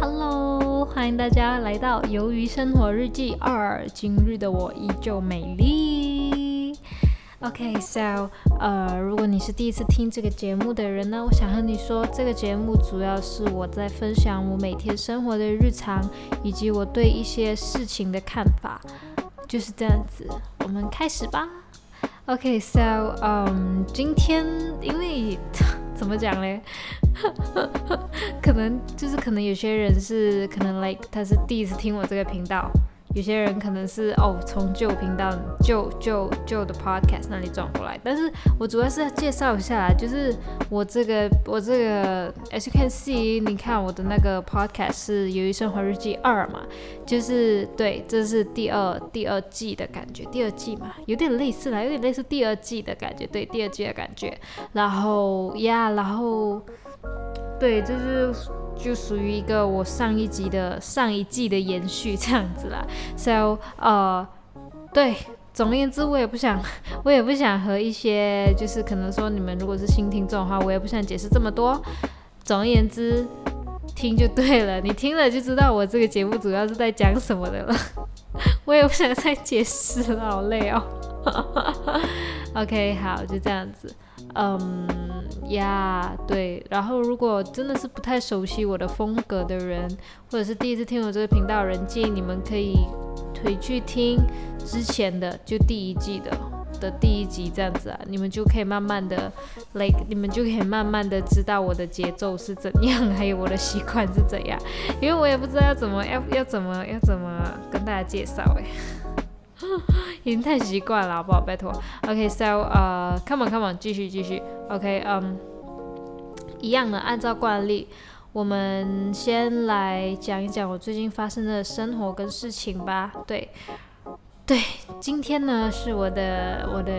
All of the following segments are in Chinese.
Hello，欢迎大家来到《鱿鱼生活日记二》。今日的我依旧美丽。OK，so，呃，如果你是第一次听这个节目的人呢，我想和你说，这个节目主要是我在分享我每天生活的日常，以及我对一些事情的看法，就是这样子。我们开始吧。OK，so，嗯，今天因为 怎么讲嘞？可能就是可能有些人是可能 like 他是第一次听我这个频道，有些人可能是哦从旧频道旧旧旧的 podcast 那里转过来，但是我主要是要介绍一下，就是我这个我这个 as you can see，你看我的那个 podcast 是《鱿鱼生活日记二》嘛，就是对，这是第二第二季的感觉，第二季嘛，有点类似啦，有点类似第二季的感觉，对，第二季的感觉，然后呀，然后。对，就是就属于一个我上一集的上一季的延续这样子啦。So，呃，对，总而言之，我也不想，我也不想和一些就是可能说你们如果是新听众的话，我也不想解释这么多。总而言之，听就对了，你听了就知道我这个节目主要是在讲什么的了。我也不想再解释了，好累哦。OK，好，就这样子。嗯呀，对，然后如果真的是不太熟悉我的风格的人，或者是第一次听我这个频道的人，建议你们可以回去听之前的，就第一季的的第一集这样子啊，你们就可以慢慢的，like，你们就可以慢慢的知道我的节奏是怎样，还有我的习惯是怎样，因为我也不知道要怎么要要怎么要怎么跟大家介绍诶。已经太习惯了，好不好？拜托。OK，so，呃，come on，come on，继续继续。OK，嗯，一样的，按照惯例，我们先来讲一讲我最近发生的生活跟事情吧。对，对，今天呢是我的我的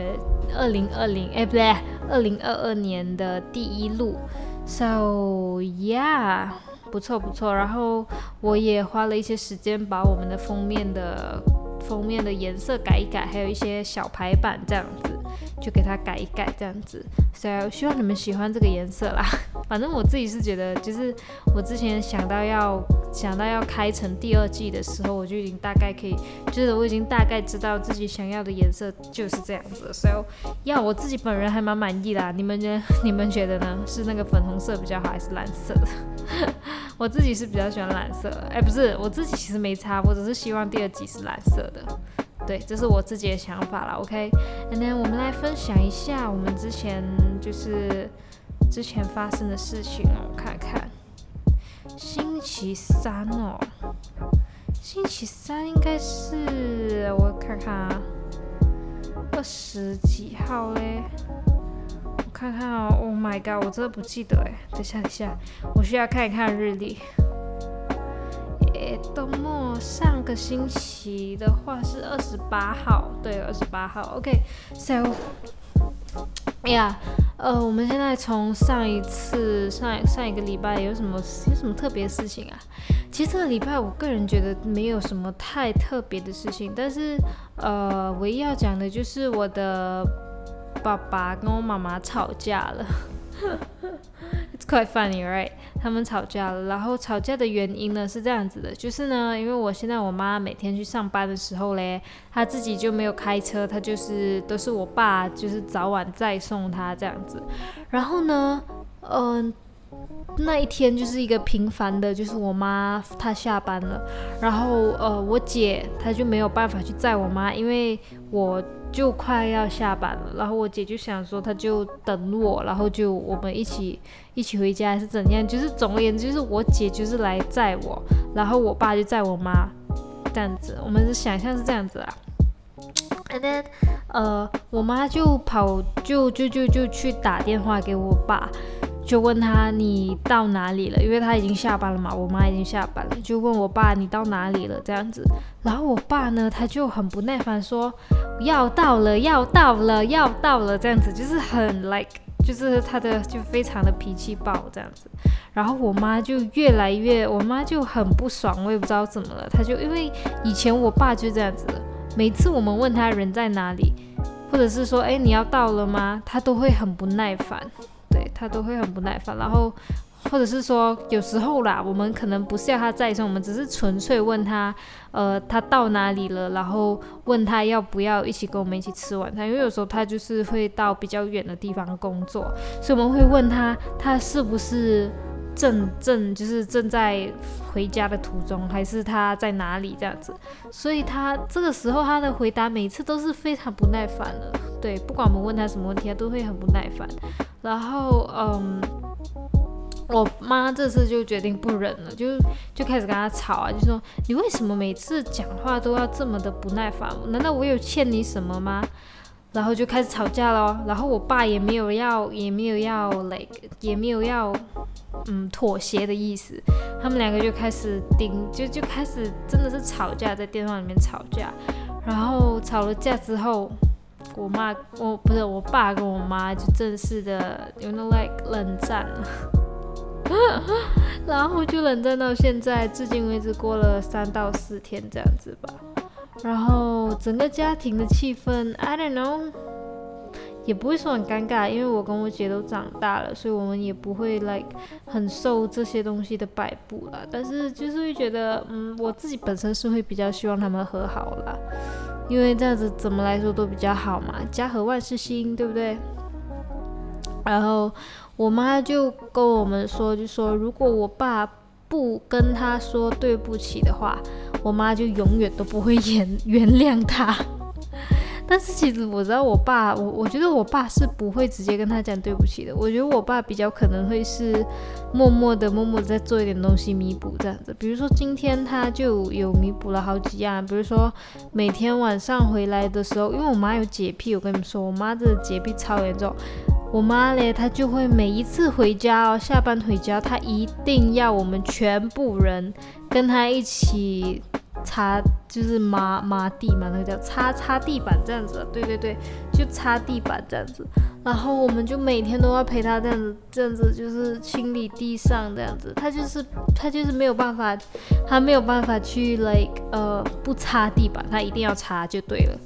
二零二零，哎，不对，二零二二年的第一路。So yeah，不错不错。然后我也花了一些时间把我们的封面的。封面的颜色改一改，还有一些小排版这样子，就给它改一改这样子。所以希望你们喜欢这个颜色啦。反正我自己是觉得，就是我之前想到要想到要开成第二季的时候，我就已经大概可以，就是我已经大概知道自己想要的颜色就是这样子。所以要我自己本人还蛮满意啦。你们觉 你们觉得呢？是那个粉红色比较好，还是蓝色的？我自己是比较喜欢蓝色，哎，不是，我自己其实没差，我只是希望第二集是蓝色的。对，这是我自己的想法啦。OK，And then 我们来分享一下我们之前就是之前发生的事情哦，看看。星期三哦，星期三应该是我看看啊，二十几号嘞。看看哦，Oh my god，我真的不记得哎，等下等下，我需要看一看日历。诶，周末上个星期的话是二十八号，对，二十八号。OK，so，哎呀，呃，我们现在从上一次上上一个礼拜有什么有什么特别事情啊？其实这个礼拜我个人觉得没有什么太特别的事情，但是呃，唯一要讲的就是我的。爸爸跟我妈妈吵架了，It's quite funny, right？他们吵架了，然后吵架的原因呢是这样子的，就是呢，因为我现在我妈每天去上班的时候嘞，她自己就没有开车，她就是都是我爸就是早晚再送她这样子，然后呢，嗯。那一天就是一个平凡的，就是我妈她下班了，然后呃我姐她就没有办法去载我妈，因为我就快要下班了，然后我姐就想说她就等我，然后就我们一起一起回家还是怎样，就是总而言之就是我姐就是来载我，然后我爸就载我妈这样子，我们的想象是这样子啊，and then 呃我妈就跑就就就就去打电话给我爸。就问他你到哪里了，因为他已经下班了嘛，我妈已经下班了，就问我爸你到哪里了？这样子，然后我爸呢他就很不耐烦说要到了要到了要到了。这样子，就是很 like 就是他的就非常的脾气暴这样子，然后我妈就越来越，我妈就很不爽，我也不知道怎么了。她就因为以前我爸就这样子，每次我们问他人在哪里，或者是说，哎，你要到了吗？他都会很不耐烦，他都会很不耐烦。然后。或者是说，有时候啦，我们可能不是要他再生，我们只是纯粹问他，呃，他到哪里了，然后问他要不要一起跟我们一起吃晚餐。因为有时候他就是会到比较远的地方工作，所以我们会问他，他是不是正正就是正在回家的途中，还是他在哪里这样子。所以他这个时候他的回答每次都是非常不耐烦的，对，不管我们问他什么问题，他都会很不耐烦。然后，嗯。我妈这次就决定不忍了，就就开始跟他吵啊，就说你为什么每次讲话都要这么的不耐烦？难道我有欠你什么吗？然后就开始吵架了。然后我爸也没有要，也没有要，like 也没有要，嗯，妥协的意思。他们两个就开始顶，就就开始真的是吵架，在电话里面吵架。然后吵了架之后，我妈，我不是我爸跟我妈就正式的，you know like 冷战了。然后就冷战到现在，至今为止过了三到四天这样子吧。然后整个家庭的气氛，I don't know，也不会说很尴尬，因为我跟我姐都长大了，所以我们也不会 like 很受这些东西的摆布啦。但是就是会觉得，嗯，我自己本身是会比较希望他们和好啦，因为这样子怎么来说都比较好嘛，家和万事兴，对不对？然后。我妈就跟我们说，就说如果我爸不跟他说对不起的话，我妈就永远都不会原原谅他。但是其实我知道我爸，我我觉得我爸是不会直接跟他讲对不起的。我觉得我爸比较可能会是默默的、默默的在做一点东西弥补这样子。比如说今天他就有弥补了好几样，比如说每天晚上回来的时候，因为我妈有洁癖，我跟你们说，我妈的洁癖超严重。我妈嘞，她就会每一次回家哦，下班回家，她一定要我们全部人跟她一起擦，就是抹抹地嘛，那个叫擦擦地板这样子。对对对，就擦地板这样子。然后我们就每天都要陪他这样子，这样子就是清理地上这样子。他就是他就是没有办法，他没有办法去 like 呃不擦地板，他一定要擦就对了。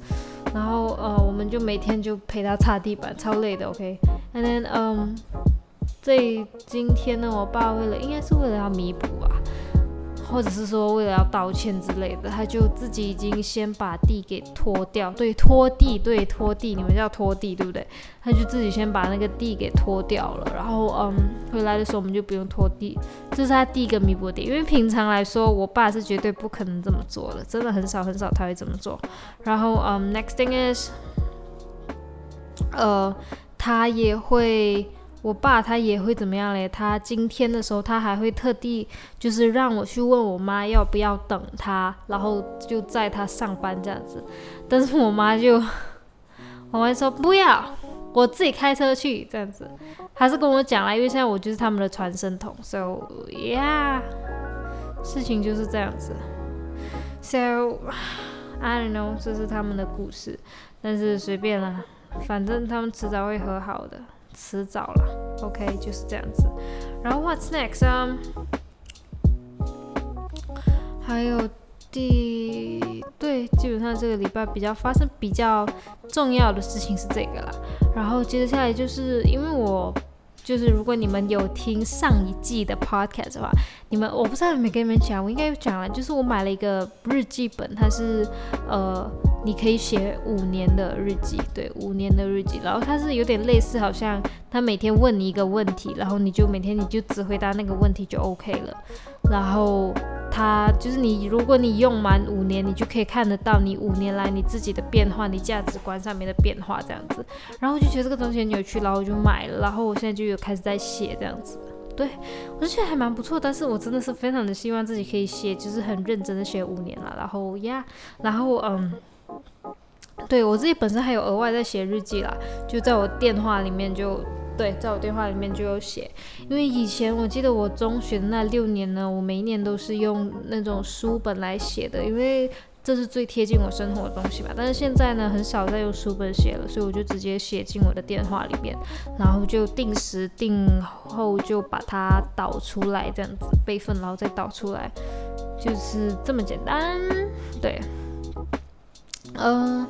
然后呃，我们就每天就陪他擦地板，超累的，OK？And then 嗯，这今天呢，我爸为了应该是为了要弥补吧。或者是说为了要道歉之类的，他就自己已经先把地给拖掉，对，拖地，对，拖地，你们叫拖地，对不对？他就自己先把那个地给拖掉了，然后嗯，回来的时候我们就不用拖地，这是他第一个弥补点，因为平常来说，我爸是绝对不可能这么做的，真的很少很少他会这么做。然后嗯，next thing is，呃，他也会。我爸他也会怎么样嘞？他今天的时候，他还会特地就是让我去问我妈要不要等他，然后就载他上班这样子。但是我妈就，我妈说不要，我自己开车去这样子。还是跟我讲了，因为现在我就是他们的传声筒。So yeah，事情就是这样子。So I don't know，这是他们的故事，但是随便啦，反正他们迟早会和好的。迟早啦，OK，就是这样子。然后 What's next 啊？还有第对，基本上这个礼拜比较发生比较重要的事情是这个啦。然后接下来就是因为我。就是如果你们有听上一季的 podcast 的话，你们我不知道有没有跟你们讲，我应该有讲了。就是我买了一个日记本，它是呃，你可以写五年的日记，对，五年的日记。然后它是有点类似，好像他每天问你一个问题，然后你就每天你就只回答那个问题就 OK 了。然后。它就是你，如果你用满五年，你就可以看得到你五年来你自己的变化，你价值观上面的变化这样子。然后我就觉得这个东西很有趣，然后我就买了。然后我现在就有开始在写这样子。对我就觉得还蛮不错，但是我真的是非常的希望自己可以写，就是很认真的写五年了。然后呀，然后嗯，对我自己本身还有额外在写日记啦，就在我电话里面就。对，在我电话里面就有写，因为以前我记得我中学那六年呢，我每一年都是用那种书本来写的，因为这是最贴近我生活的东西吧。但是现在呢，很少再用书本写了，所以我就直接写进我的电话里面，然后就定时定后就把它导出来，这样子备份，然后再导出来，就是这么简单。对，嗯，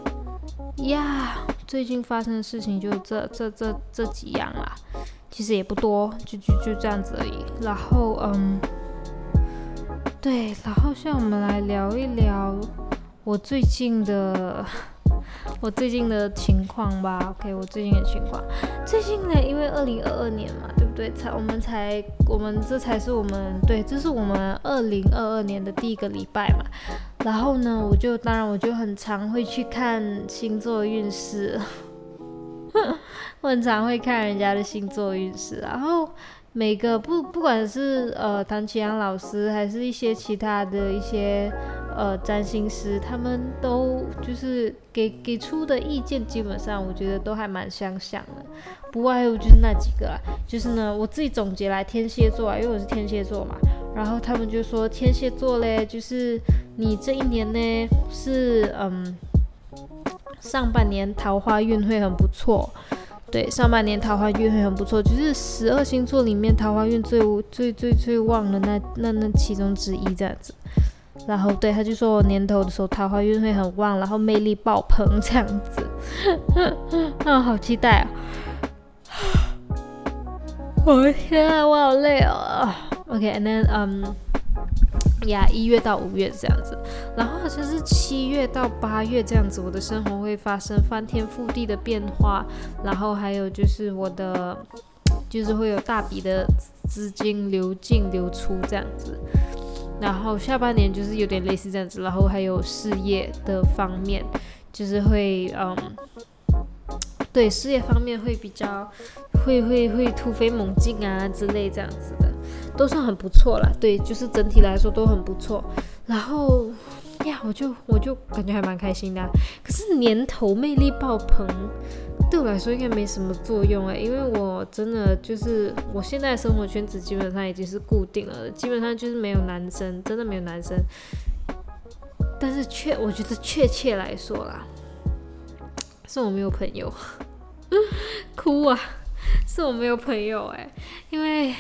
呀，最近发生的事情就这这这这几样啦，其实也不多，就就就这样子而已。然后，嗯。对，然后现在我们来聊一聊我最近的 我最近的情况吧。OK，我最近的情况，最近呢，因为二零二二年嘛，对不对？才我们才我们这才是我们对，这是我们二零二二年的第一个礼拜嘛。然后呢，我就当然我就很常会去看星座运势，我很常会看人家的星座运势，然后。每个不不管是呃唐启阳老师，还是一些其他的一些呃占星师，他们都就是给给出的意见，基本上我觉得都还蛮相像的。不外乎就是那几个啊，就是呢我自己总结来，天蝎座啊，因为我是天蝎座嘛，然后他们就说天蝎座嘞，就是你这一年呢是嗯上半年桃花运会很不错。对，上半年桃花运会很不错，就是十二星座里面桃花运最最最最旺的那那那其中之一这样子。然后对，他就说我年头的时候桃花运会很旺，然后魅力爆棚这样子。啊，好期待啊！我的天啊，我好累哦。OK，and then um。呀，一月到五月这样子，然后好像是七月到八月这样子，我的生活会发生翻天覆地的变化，然后还有就是我的，就是会有大笔的资金流进流出这样子，然后下半年就是有点类似这样子，然后还有事业的方面，就是会嗯，对事业方面会比较会会会突飞猛进啊之类这样子的。都算很不错了，对，就是整体来说都很不错。然后呀，我就我就感觉还蛮开心的。可是年头魅力爆棚，对我来说应该没什么作用哎，因为我真的就是我现在生活圈子基本上已经是固定了，基本上就是没有男生，真的没有男生。但是确，我觉得确切来说啦，是我没有朋友，哭啊，是我没有朋友哎，因为。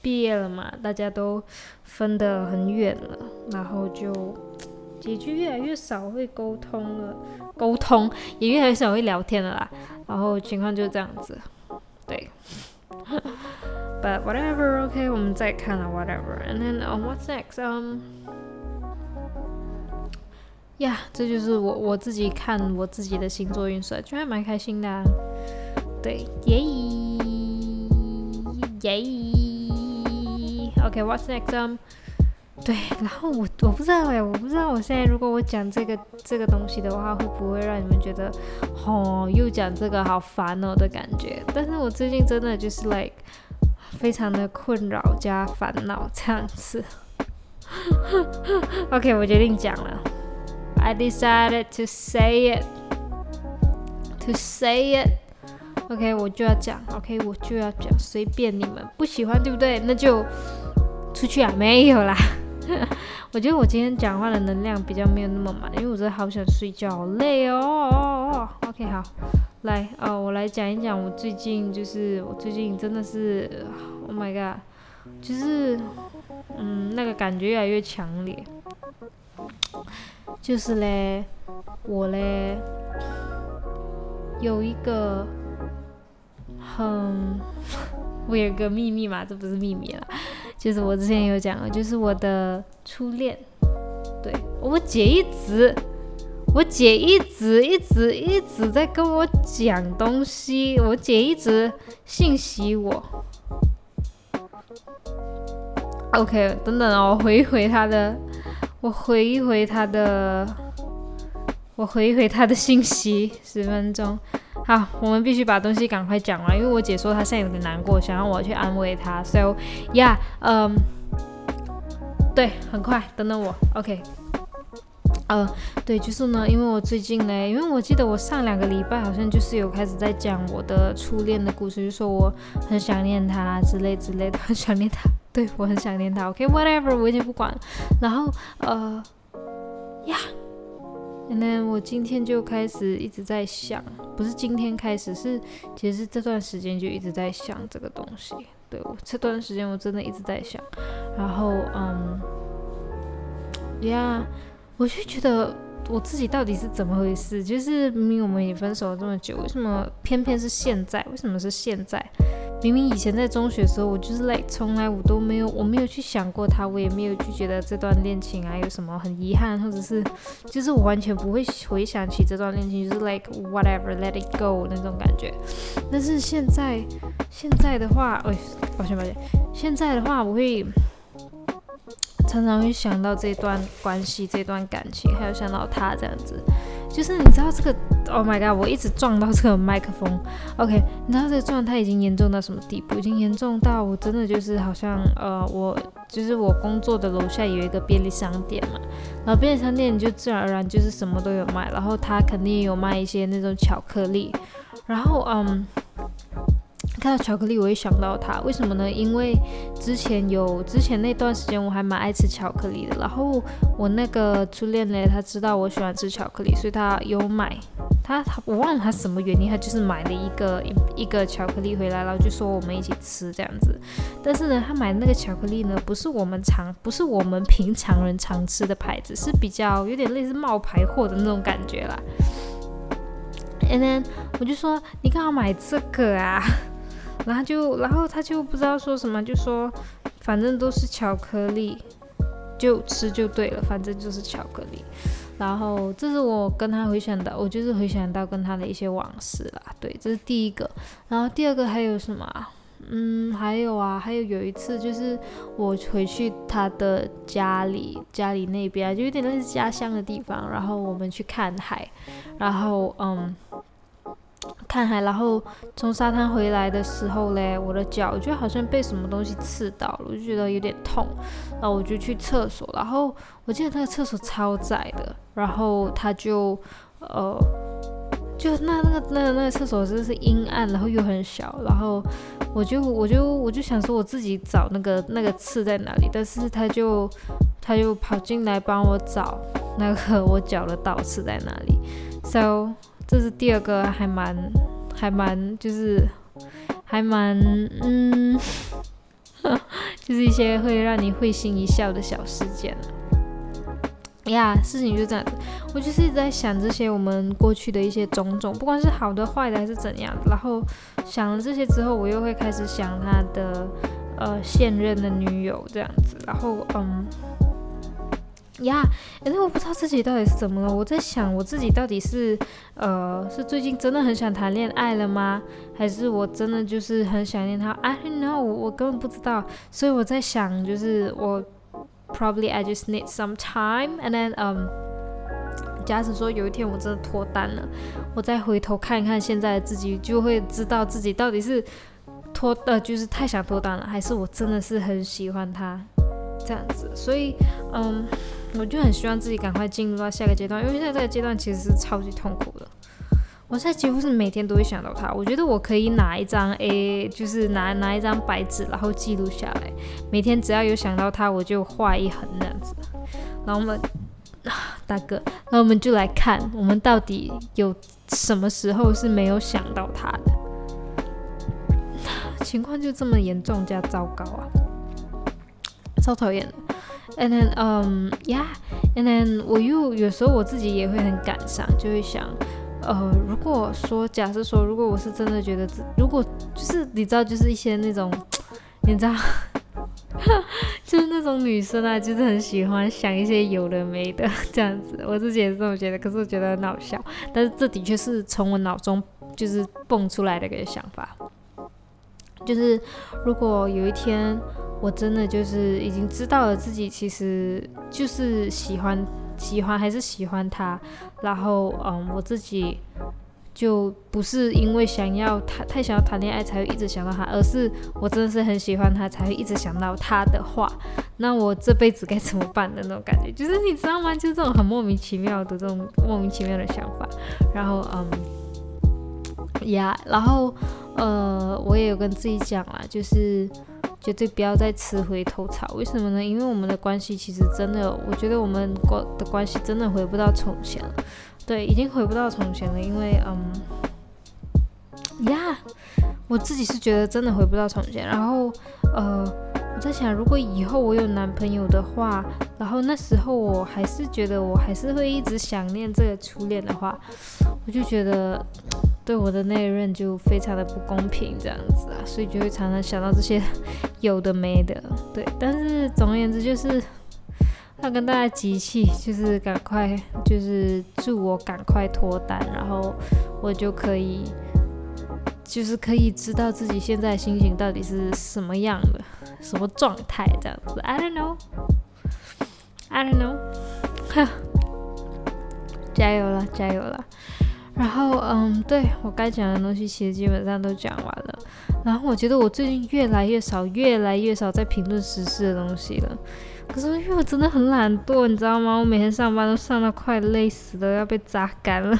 毕业了嘛，大家都分得很远了，然后就几句越来越少会沟通了，沟通也越来越少会聊天了啦，然后情况就是这样子，对。But whatever, OK，我们再看了 whatever, and then um, what's next? Um, yeah，这就是我我自己看我自己的星座运势，就还蛮开心的，对，耶耶。OK，what's next? Um，对，然后我我不知道哎，我不知道我现在如果我讲这个这个东西的话，会不会让你们觉得，哦，又讲这个好烦哦的感觉？但是我最近真的就是 like 非常的困扰加烦恼这样子。OK，我决定讲了，I decided to say it, to say it. OK，我就要讲，OK，我就要讲，随便你们不喜欢对不对？那就。出去啊？没有啦。我觉得我今天讲话的能量比较没有那么满，因为我真的好想睡觉，好累哦。OK，好，来，哦，我来讲一讲我最近，就是我最近真的是，Oh my god，就是，嗯，那个感觉越来越强烈。就是嘞，我嘞有一个哼，我有个秘密嘛，这不是秘密了。就是我之前有讲过，就是我的初恋，对我姐一直，我姐一直一直一直在跟我讲东西，我姐一直信息我。OK，等等啊，我回一回她的，我回一回她的，我回一回她的信息，十分钟。好，我们必须把东西赶快讲完，因为我姐说她现在有点难过，想让我去安慰她。So yeah，嗯，对，很快，等等我，OK。呃，对，就是呢，因为我最近呢，因为我记得我上两个礼拜好像就是有开始在讲我的初恋的故事，就说我很想念他之类之类的，很想念他，对我很想念他。OK，whatever，我已经不管了。然后，呃，呀。那我今天就开始一直在想，不是今天开始，是其实这段时间就一直在想这个东西。对我这段时间我真的一直在想，然后嗯，呀，我就觉得我自己到底是怎么回事？就是明明我们也分手了这么久，为什么偏偏是现在？为什么是现在？明明以前在中学的时候，我就是 like 从来我都没有，我没有去想过他，我也没有去觉得这段恋情啊有什么很遗憾，或者是就是我完全不会回想起这段恋情，就是 like whatever let it go 那种感觉。但是现在现在的话，哎，抱歉抱歉，现在的话我会常常会想到这段关系、这段感情，还有想到他这样子。就是你知道这个，Oh my god！我一直撞到这个麦克风。OK，你知道这个状态已经严重到什么地步？已经严重到我真的就是好像呃，我就是我工作的楼下有一个便利商店嘛，然后便利商店就自然而然就是什么都有卖，然后他肯定也有卖一些那种巧克力，然后嗯。看到巧克力，我会想到他，为什么呢？因为之前有之前那段时间，我还蛮爱吃巧克力的。然后我那个初恋嘞，他知道我喜欢吃巧克力，所以他有买。他他我忘了他什么原因，他就是买了一个一一个巧克力回来，然后就说我们一起吃这样子。但是呢，他买那个巧克力呢，不是我们常不是我们平常人常吃的牌子，是比较有点类似冒牌货的那种感觉啦。And then 我就说你干嘛买这个啊？然后就，然后他就不知道说什么，就说反正都是巧克力，就吃就对了，反正就是巧克力。然后这是我跟他回想到，我就是回想到跟他的一些往事啦。对，这是第一个。然后第二个还有什么？嗯，还有啊，还有有一次就是我回去他的家里，家里那边就有点类似家乡的地方，然后我们去看海，然后嗯。看海，然后从沙滩回来的时候嘞，我的脚就好像被什么东西刺到了，我就觉得有点痛，然后我就去厕所，然后我记得那个厕所超窄的，然后他就呃，就那那个那那个厕所真的是阴暗，然后又很小，然后我就我就我就想说我自己找那个那个刺在哪里，但是他就他就跑进来帮我找那个我脚的倒刺在哪里，so。这是第二个，还蛮还蛮就是还蛮嗯，就是一些会让你会心一笑的小事件呀，事情就这样子，我就是一直在想这些我们过去的一些种种，不管是好的坏的还是怎样。然后想了这些之后，我又会开始想他的呃现任的女友这样子。然后嗯。呀，因为我不知道自己到底是怎么了。我在想，我自己到底是，呃，是最近真的很想谈恋爱了吗？还是我真的就是很想念他？I don't know，我根本不知道。所以我在想，就是我 probably I just need some time，and then um，假使说有一天我真的脱单了，我再回头看一看现在的自己，就会知道自己到底是脱呃，就是太想脱单了，还是我真的是很喜欢他这样子。所以，嗯。我就很希望自己赶快进入到下个阶段，因为现在这个阶段其实是超级痛苦的。我现在几乎是每天都会想到他。我觉得我可以拿一张 A，就是拿拿一张白纸，然后记录下来。每天只要有想到他，我就画一横那样子。然后我们，大哥，那我们就来看，我们到底有什么时候是没有想到他的？情况就这么严重加糟糕啊！超讨厌的。And then, um, yeah. And then 我又有时候我自己也会很感伤，就会想，呃，如果说假设说，如果我是真的觉得，如果就是你知道，就是一些那种，你知道，就是那种女生啊，就是很喜欢想一些有的没的 这样子。我自己也是这么觉得，可是我觉得很好笑。但是这的确是从我脑中就是蹦出来的一个想法，就是如果有一天。我真的就是已经知道了自己其实就是喜欢喜欢还是喜欢他，然后嗯，我自己就不是因为想要谈太想要谈恋爱才会一直想到他，而是我真的是很喜欢他才会一直想到他的话，那我这辈子该怎么办的那种感觉，就是你知道吗？就是这种很莫名其妙的这种莫名其妙的想法，然后嗯，呀，然后呃，我也有跟自己讲啦，就是。绝对不要再吃回头草。为什么呢？因为我们的关系其实真的，我觉得我们关的关系真的回不到从前了。对，已经回不到从前了，因为嗯，呀，我自己是觉得真的回不到从前。然后呃。我在想，如果以后我有男朋友的话，然后那时候我还是觉得我还是会一直想念这个初恋的话，我就觉得对我的那一任就非常的不公平这样子啊，所以就会常常想到这些 有的没的。对，但是总而言之就是要跟大家集气，就是赶快就是祝我赶快脱单，然后我就可以就是可以知道自己现在心情到底是什么样的。什么状态这样子？I don't know. I don't know. 加油了，加油了。然后，嗯，对我该讲的东西其实基本上都讲完了。然后我觉得我最近越来越少，越来越少在评论时事的东西了。可是因为我真的很懒惰，你知道吗？我每天上班都上到快累死了，要被榨干了。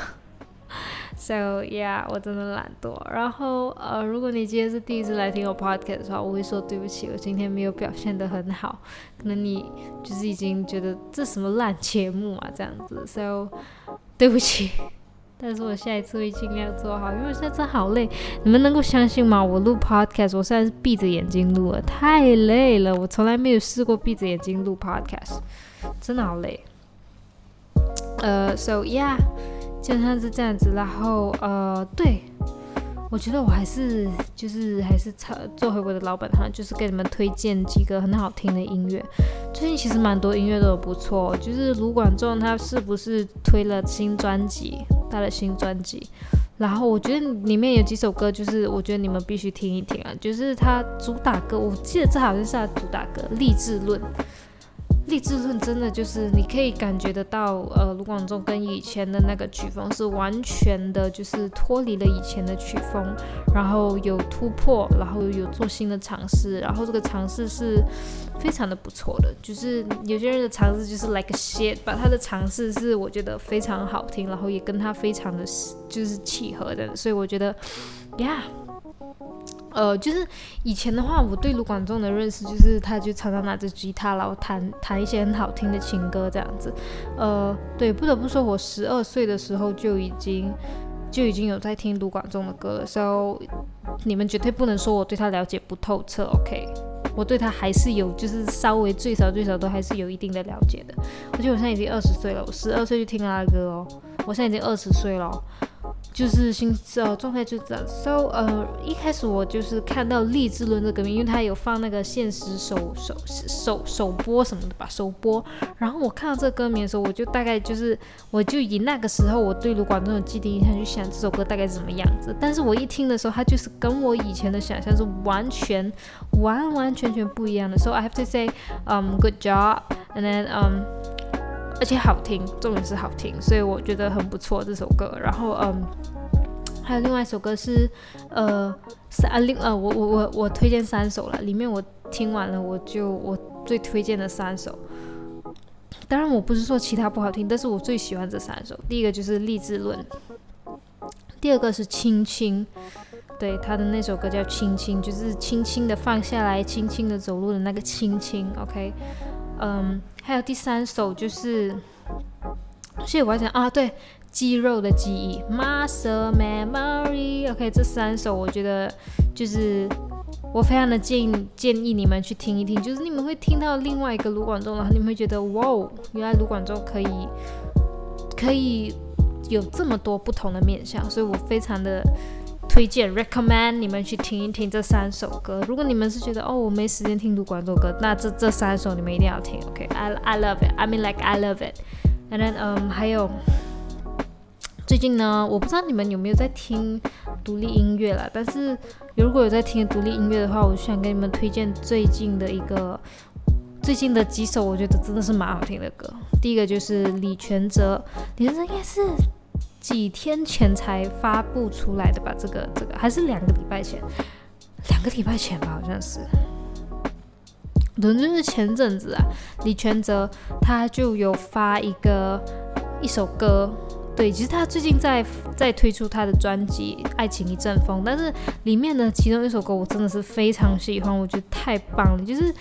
So yeah，我真的懒惰。然后呃，如果你今天是第一次来听我 podcast 的话，我会说对不起，我今天没有表现得很好。可能你就是已经觉得这什么烂节目啊这样子，So 对不起。但是我下一次会尽量做好，因为现在真好累。你们能够相信吗？我录 podcast，我现在是闭着眼睛录了，太累了。我从来没有试过闭着眼睛录 podcast，真的好累。呃，So yeah。基本上是这样子，然后呃，对我觉得我还是就是还是做回我的老本行，就是给你们推荐几个很好听的音乐。最近其实蛮多音乐都不错，就是卢广仲他是不是推了新专辑，他的新专辑，然后我觉得里面有几首歌，就是我觉得你们必须听一听啊，就是他主打歌，我记得这好像是他主打歌《励志论》。励志论真的就是你可以感觉得到，呃，卢广仲跟以前的那个曲风是完全的，就是脱离了以前的曲风，然后有突破，然后有做新的尝试，然后这个尝试是非常的不错的。就是有些人的尝试就是 like shit，把他的尝试是我觉得非常好听，然后也跟他非常的就是契合的，所以我觉得，yeah。呃，就是以前的话，我对卢广仲的认识就是，他就常常拿着吉他，然后弹弹一些很好听的情歌这样子。呃，对，不得不说，我十二岁的时候就已经就已经有在听卢广仲的歌了。So，你们绝对不能说我对他了解不透彻，OK？我对他还是有，就是稍微最少最少都还是有一定的了解的。而且我现在已经二十岁了，我十二岁就听他的歌哦，我现在已经二十岁了。就是心呃状态就这样，so 呃一开始我就是看到励志论这个名，因为他有放那个现实首首首首播什么的吧，首播。然后我看到这个歌名的时候，我就大概就是我就以那个时候我对卢广仲的既定印象去想这首歌大概是什么样子。但是我一听的时候，它就是跟我以前的想象是完全完完全全不一样的。So I have to say, um, good job, and then um. 而且好听，重点是好听，所以我觉得很不错这首歌。然后，嗯，还有另外一首歌是，呃，三另呃，我我我我推荐三首了，里面我听完了，我就我最推荐的三首。当然，我不是说其他不好听，但是我最喜欢这三首。第一个就是《励志论》，第二个是《轻轻》，对他的那首歌叫《轻轻》，就是轻轻的放下来，轻轻的走路的那个轻轻。OK，嗯。还有第三首就是，所以我要讲啊，对，肌肉的记忆，muscle memory，OK，这三首我觉得就是我非常的建议建议你们去听一听，就是你们会听到另外一个卢广仲，然后你们会觉得哇哦，原来卢广仲可以可以有这么多不同的面相，所以我非常的。推荐 recommend 你们去听一听这三首歌。如果你们是觉得哦我没时间听读广州歌，那这这三首你们一定要听。OK，I I love it. I mean like I love it. And then 嗯还有最近呢，我不知道你们有没有在听独立音乐啦，但是如果有在听独立音乐的话，我想给你们推荐最近的一个最近的几首，我觉得真的是蛮好听的歌。第一个就是李全哲，李全哲应该是。几天前才发布出来的吧？这个这个还是两个礼拜前，两个礼拜前吧，好像是。反正就是前阵子啊，李全哲他就有发一个一首歌对，其实他最近在在推出他的专辑《爱情一阵风》，但是里面呢，其中一首歌我真的是非常喜欢，我觉得太棒了，就是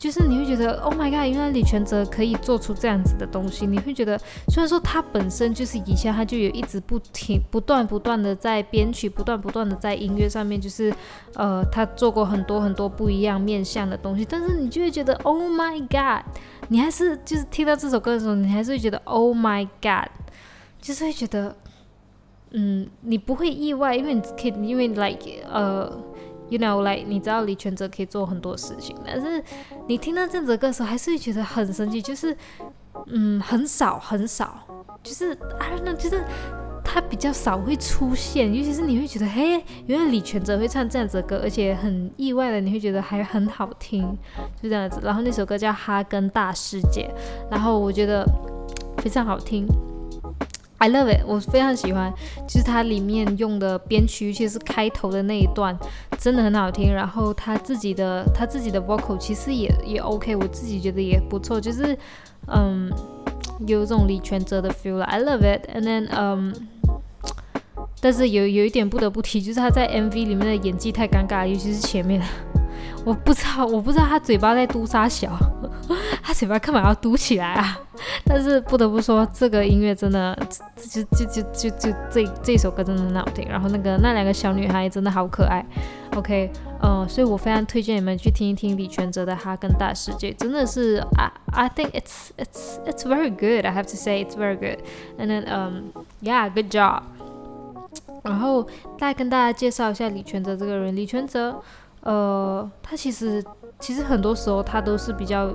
就是你会觉得，Oh my god，原来李全哲可以做出这样子的东西。你会觉得，虽然说他本身就是以前他就有一直不停、不断、不断的在编曲，不断、不断的在音乐上面，就是呃，他做过很多很多不一样面向的东西，但是你就会觉得，Oh my god，你还是就是听到这首歌的时候，你还是会觉得，Oh my god。就是会觉得，嗯，你不会意外，因为你可以，因为 like 呃，you know like 你知道李全哲可以做很多事情，但是你听到这样子的歌时候，还是会觉得很神奇，就是嗯，很少很少，就是啊，那就是他比较少会出现，尤其是你会觉得，嘿，原来李全哲会唱这样子的歌，而且很意外的，你会觉得还很好听，就这样子。然后那首歌叫《哈根大世界》，然后我觉得非常好听。I love it，我非常喜欢，就是它里面用的编曲，尤其是开头的那一段，真的很好听。然后他自己的他自己的 vocal 其实也也 OK，我自己觉得也不错，就是嗯，有这种李全哲的 feel 了。I love it，and then 嗯，但是有有一点不得不提，就是他在 MV 里面的演技太尴尬，尤其是前面。我不知道，我不知道他嘴巴在嘟啥小，他嘴巴干嘛要嘟起来啊？但是不得不说，这个音乐真的，就就就就就这这首歌真的很好听。然后那个那两个小女孩真的好可爱。OK，嗯，所以我非常推荐你们去听一听李全哲的《哈根大世界》，真的是 I I think it's it's it's very good. I have to say it's very good. And then um yeah, good job. 然后再跟大家介绍一下李全哲这个人，李全哲。呃，他其实其实很多时候他都是比较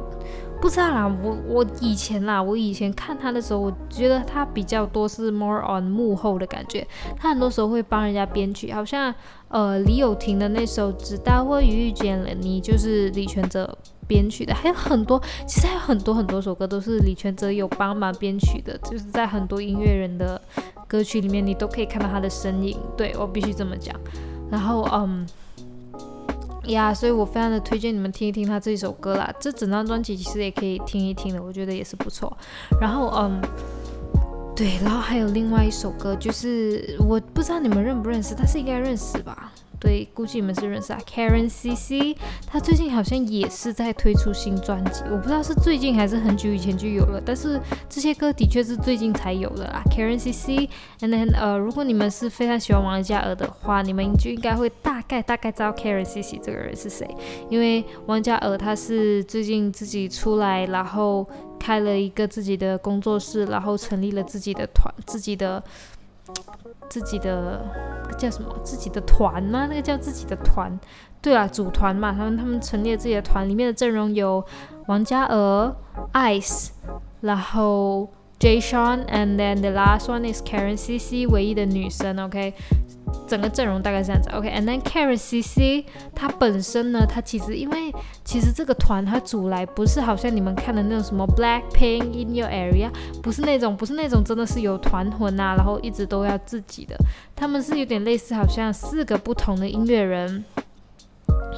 不知道啦。我我以前啦，我以前看他的时候，我觉得他比较多是 more on 幕后的感觉。他很多时候会帮人家编曲，好像呃李友廷的那首《直到我遇见了你》就是李全哲编曲的。还有很多，其实还有很多很多首歌都是李全哲有帮忙编曲的，就是在很多音乐人的歌曲里面，你都可以看到他的身影。对我必须这么讲。然后嗯。呀，所以我非常的推荐你们听一听他这一首歌啦。这整张专辑其实也可以听一听的，我觉得也是不错。然后，嗯，对，然后还有另外一首歌，就是我不知道你们认不认识，但是应该认识吧。所以，估计你们是认识啊，Karen CC，他最近好像也是在推出新专辑，我不知道是最近还是很久以前就有了，但是这些歌的确是最近才有的啦，Karen CC，and then 呃，如果你们是非常喜欢王嘉尔的话，你们就应该会大概大概知道 Karen CC 这个人是谁，因为王嘉尔他是最近自己出来，然后开了一个自己的工作室，然后成立了自己的团，自己的。自己的叫什么？自己的团吗？那个叫自己的团。对啊，组团嘛，他们他们成立了自己的团，里面的阵容有王嘉尔、Ice，然后 Jay Sean，and then the last one is Karen CC，唯一的女生。OK。整个阵容大概是这样子，OK，and then Karen CC，她本身呢，她其实因为其实这个团它组来不是好像你们看的那种什么 Blackpink in your area，不是那种不是那种真的是有团魂啊，然后一直都要自己的，他们是有点类似好像四个不同的音乐人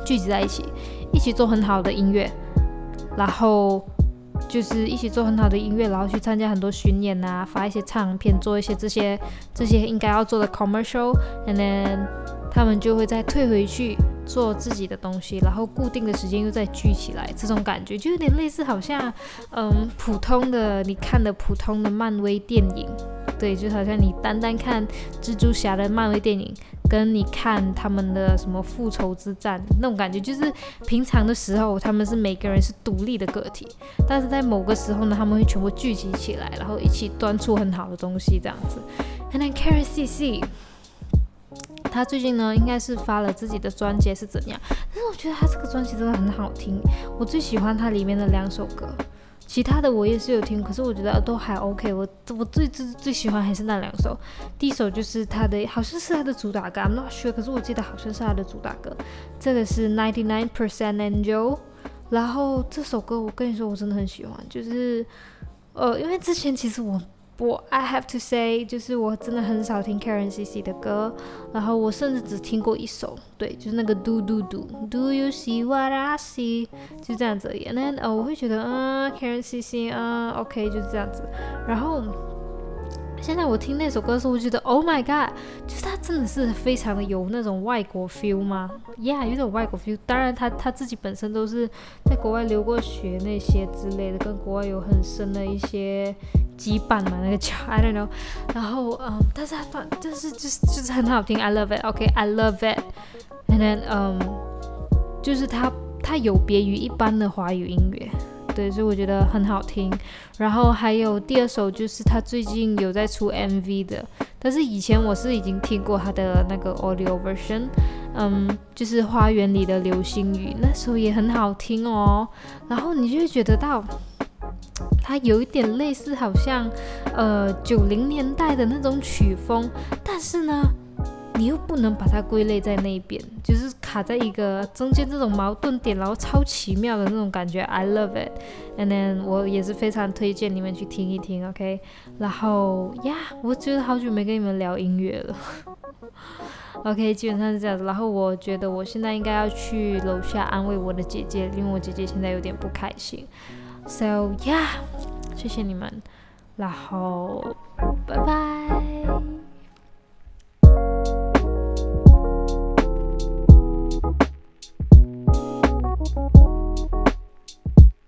聚集在一起，一起做很好的音乐，然后。就是一起做很好的音乐，然后去参加很多巡演啊，发一些唱片，做一些这些这些应该要做的 commercial，and then 他们就会再退回去做自己的东西，然后固定的时间又再聚起来，这种感觉就有点类似，好像嗯普通的你看的普通的漫威电影，对，就好像你单单看蜘蛛侠的漫威电影。跟你看他们的什么复仇之战那种感觉，就是平常的时候他们是每个人是独立的个体，但是在某个时候呢，他们会全部聚集起来，然后一起端出很好的东西这样子。And then Karen CC，他最近呢应该是发了自己的专辑是怎样？但是我觉得他这个专辑真的很好听，我最喜欢他里面的两首歌。其他的我也是有听，可是我觉得都还 OK。我我最最最喜欢还是那两首，第一首就是他的，好像是他的主打歌，I'm not sure，可是我记得好像是他的主打歌。这个是 Ninety Nine Percent Angel，然后这首歌我跟你说我真的很喜欢，就是呃，因为之前其实我。我 I have to say，就是我真的很少听 Karen CC 的歌，然后我甚至只听过一首，对，就是那个 Do Do Do，Do you see what I see？就这样子而已。那呃，我会觉得，嗯，Karen CC，嗯，OK，就是这样子。然后现在我听那首歌的时候，我觉得 Oh my God，就是他真的是非常的有那种外国 feel 吗？Yeah，有种外国 feel。当然，他他自己本身都是在国外留过学那些之类的，跟国外有很深的一些羁绊嘛，那个叫 I don't know。然后嗯，但是他反就是就是就是很好听，I love it。OK，I love it。And then 嗯，就是他他有别于一般的华语音乐。对，所以我觉得很好听。然后还有第二首，就是他最近有在出 MV 的，但是以前我是已经听过他的那个 audio version，嗯，就是花园里的流星雨，那时候也很好听哦。然后你就会觉得到，它有一点类似，好像呃九零年代的那种曲风，但是呢。你又不能把它归类在那边，就是卡在一个中间这种矛盾点，然后超奇妙的那种感觉，I love it，and then 我也是非常推荐你们去听一听，OK，然后呀，我觉得好久没跟你们聊音乐了，OK，基本上是这样子，然后我觉得我现在应该要去楼下安慰我的姐姐，因为我姐姐现在有点不开心，So yeah，谢谢你们，然后拜拜。